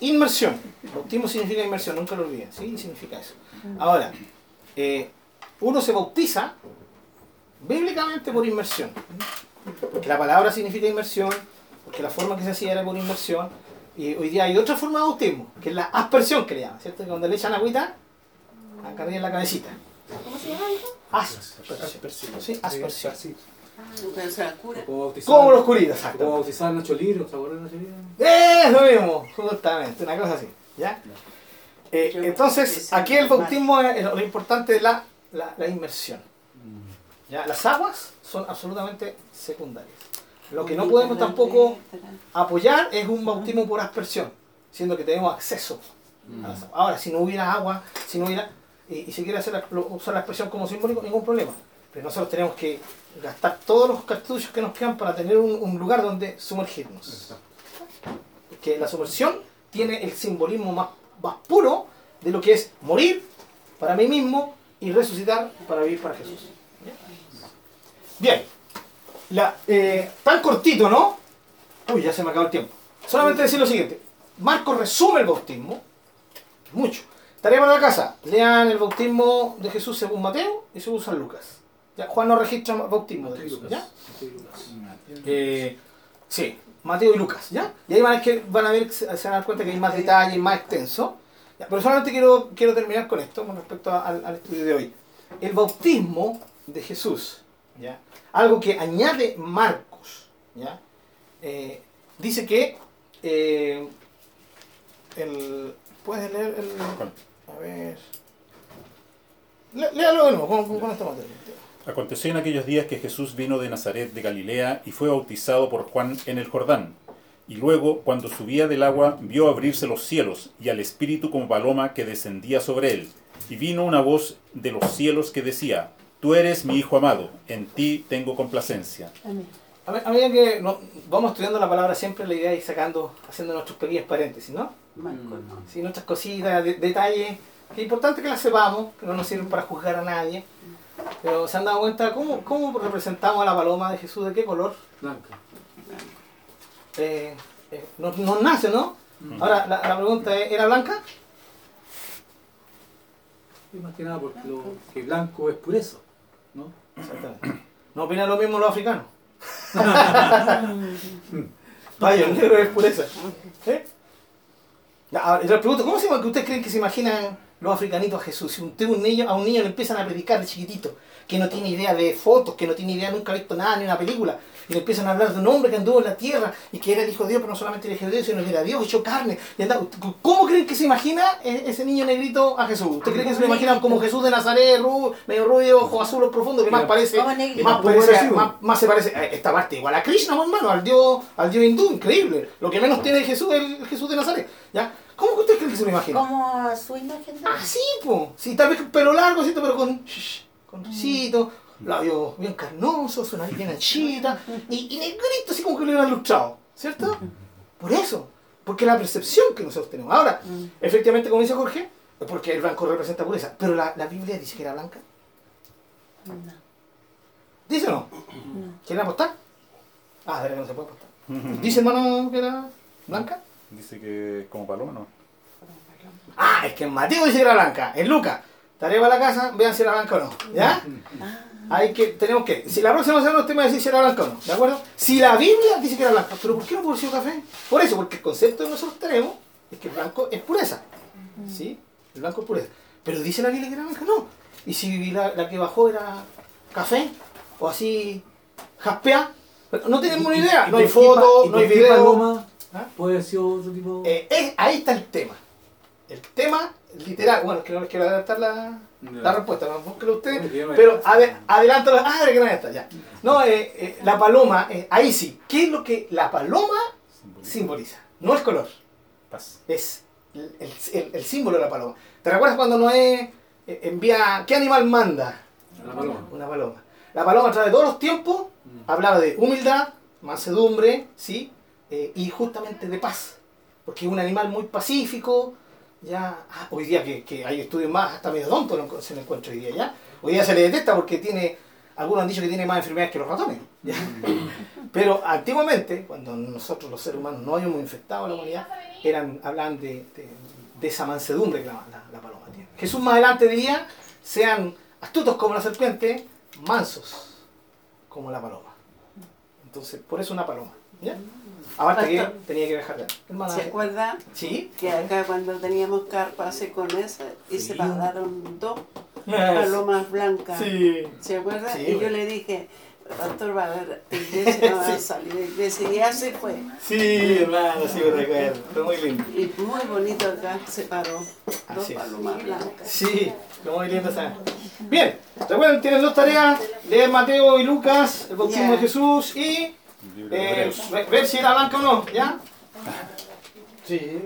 inmersión. Bautismo significa inmersión, nunca lo olviden. Sí, significa eso. Ahora, eh, uno se bautiza bíblicamente por inmersión. Porque la palabra significa inmersión, porque la forma que se hacía era por inmersión. Y hoy día hay otra forma de bautismo, que es la aspersión que le llaman, ¿cierto? Que Cuando le echan agüita, acá en la cabecita. ¿Cómo se llama eso? Aspersión. Sí, aspersión. Como bautizar, Como los curitas, como exacto. bautizar a Nacho Liro, ¿se acuerdan de Nacho Liro? Es lo mismo, justamente, una cosa así. ¿ya? Eh, entonces, aquí el bautismo es lo importante es la, la, la inmersión. ¿ya? Las aguas son absolutamente secundarias. Lo que no podemos tampoco apoyar es un bautismo por aspersión, siendo que tenemos acceso a las aguas. Ahora, si no hubiera agua, si no hubiera, y, y se quiere hacer la- usar la expresión como simbólico, ningún problema. Pero nosotros tenemos que gastar todos los cartuchos que nos quedan para tener un, un lugar donde sumergirnos. Porque la sumersión tiene el simbolismo más, más puro de lo que es morir para mí mismo y resucitar para vivir para Jesús. Bien, la, eh, tan cortito, ¿no? Uy, ya se me acabó el tiempo. Solamente decir lo siguiente. Marcos resume el bautismo. Mucho. Tarea para la casa. Lean el bautismo de Jesús según Mateo y según San Lucas. Ya, Juan no registra bautismo de Jesús. ¿ya? Eh, sí, Mateo y Lucas, ¿ya? Y ahí van a, ver que, van a ver, se van a dar cuenta que hay más detalle, más extenso. Ya, pero solamente quiero, quiero terminar con esto con respecto a- al, al estudio de hoy. El bautismo de Jesús, ¿ya? Algo que añade Marcos, ¿ya? Eh, dice que eh, el, ¿puedes leer el, a ver, Lé- léalo de nuevo con, con, con esta materia. Aconteció en aquellos días que Jesús vino de Nazaret de Galilea y fue bautizado por Juan en el Jordán. Y luego, cuando subía del agua, vio abrirse los cielos y al Espíritu como paloma que descendía sobre él. Y vino una voz de los cielos que decía, Tú eres mi Hijo amado, en ti tengo complacencia. Amén. A me- a medida que no- vamos estudiando la palabra, siempre la idea es sacando, haciendo nuestros pequeños paréntesis, ¿no? Marco, Sí, nuestras cositas, de- detalles, que es importante que las sepamos, que no nos sirven para juzgar a nadie. Pero se han dado cuenta cómo, cómo representamos a la paloma de Jesús, de qué color. Blanca. Eh, eh, nos, nos nace, ¿no? Ahora, la, la pregunta es, ¿era blanca? Y más que nada porque lo que blanco es pureza, ¿no? Exactamente. ¿No opinan lo mismo los africanos? Vaya, el negro es pureza. ¿Eh? Ahora, y les pregunto, ¿cómo se que ustedes creen que se imaginan los africanitos a Jesús? Si usted un niño, a un niño le empiezan a predicar de chiquitito, que no tiene idea de fotos, que no tiene idea, nunca ha visto nada, ni una película, y le empiezan a hablar de un hombre que anduvo en la tierra y que era el hijo de Dios, pero no solamente el hijo de Dios, sino que era Dios, hecho carne. ¿Cómo creen que se imagina e- ese niño negrito a Jesús? ¿Usted cree que se lo imaginan como Jesús de Nazaret, ru- medio rubio, ojos azules profundos, que más parece, más, parece- más, más se parece a esta parte igual a Krishna, hermano, al dios, al dios hindú, increíble. Lo que menos tiene Jesús es el Jesús de Nazaret. ¿ya? ¿Cómo que ustedes creen que se lo imaginan? Como a su imagen de Ah, sí, po. Sí, tal vez con pelo largo, ¿cierto? Pero con, shh, con risito, labios bien carnosos, su nariz bien anchita, y, y negrito, así como que lo hubieran lustrado, ¿cierto? Por eso, porque la percepción que nosotros tenemos. Ahora, efectivamente, como dice Jorge, es porque el blanco representa pureza, pero la, la Biblia dice que era blanca. No, ¿Dice o no? no. ¿Quieren apostar? Ah, de verdad no se puede apostar. ¿Dice hermano que era blanca? Dice que como paloma, ¿no? Ah, es que en Mateo dice que era blanca. En Lucas, tarea para la casa, vean si era blanca o no. ¿Ya? Hay que, tenemos que, si la próxima semana usted me va a decir si era blanca o no, ¿de acuerdo? Si la Biblia dice que era blanca, pero ¿por qué no puede ser café? Por eso, porque el concepto que nosotros tenemos es que el blanco es pureza. ¿Sí? El blanco es pureza. Pero dice la Biblia que era blanca, no. Y si la, la que bajó era café, o así, jaspea, no tenemos ni idea. No hay ¿Y por qué foto, no hay video. paloma ¿Ah? puede haber sido otro tipo. Eh, es- ahí está el tema. El tema literal, bueno, es que no les quiero adelantar la, la respuesta, no búsquelo usted, Porque ya me- pero ade, adelántalo, ah, de que no está, ya. No, eh, eh, la paloma, eh, ahí sí, ¿qué es lo que la paloma Simboliza simboliza. No es color, Paz. es el, el- el símbolo de la paloma. ¿Te recuerdas cuando Noé eh, envía, qué animal manda? La paloma. Una paloma. La paloma a través de todos los tiempos hablaba de humildad, mansedumbre, ¿sí? Eh, y justamente de paz. Porque es un animal muy pacífico. Ya, ah, hoy día que, que hay estudios más, hasta medio tonto lo se lo encuentro hoy día ya. Hoy día se le detecta porque tiene, algunos han dicho que tiene más enfermedades que los ratones. ¿ya? Pero antiguamente, cuando nosotros los seres humanos no habíamos infectado a la humanidad, eran, hablaban de, de- de esa mansedumbre que la, la- la paloma tiene. Jesús más adelante diría, sean astutos como la serpiente, mansos como la paloma. Entonces, por eso una paloma. ¿ya? Aparte que tenía que viajar de Hermana, ¿Se acuerda ¿Sí? que acá cuando teníamos carpa hace con esa y se Sí. pagaron dos palomas blancas? Sí. ¿Se acuerda? Sí, y yo bueno. le dije, pastor va a ver, iglesia no va a salir de iglesia. Y ya se fue. Sí, hermano, sí me recuerdo. Fue muy lindo. Y muy bonito acá se paró. Dos Así es. palomas blancas. Sí, fue muy lindo esa. Bien, recuerden, tienen dos tareas: leer Mateo y Lucas, el bautismo Ya. de Jesús y eh, ver si era blanca o no, ¿ya? Sí.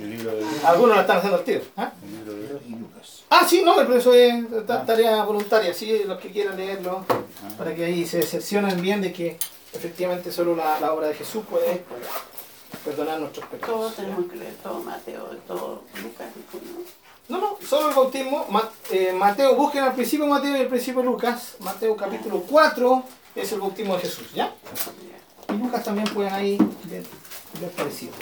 El libro de Algunos la están haciendo al tiro. ¿ah? el libro de Hebreos. Ah, sí, no, pero eso es ta- tarea voluntaria, sí, los que quieran leerlo, para que ahí se decepcionen bien de que efectivamente solo la, la obra de Jesús puede perdonar nuestros pecados. Todos tenemos que leer, todo Mateo, todo Lucas. ¿no? No, no, solo el bautismo. Eh, Mateo, busquen al principio Mateo y al principio Lucas. Mateo capítulo 4 es el bautismo de Jesús, ¿ya? Y Lucas también pueden ahí ver, ver parecido.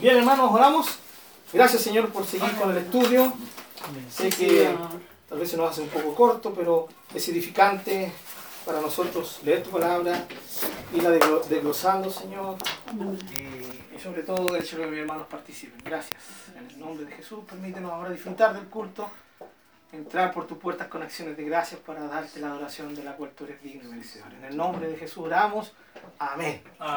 Bien, hermanos, oramos. Gracias, Señor, por seguir con el estudio. Sé que tal vez se nos hace un poco corto, pero es edificante para nosotros leer tu palabra, irla desglo- desglosando, Señor. Y sobre todo hecho que mis hermanos participen. Gracias. En el nombre de Jesús, permítenos ahora disfrutar del culto, entrar por tus puertas con acciones de gracias para darte la adoración de la cual tú eres digno y merecedor. En el nombre de Jesús oramos. Amén.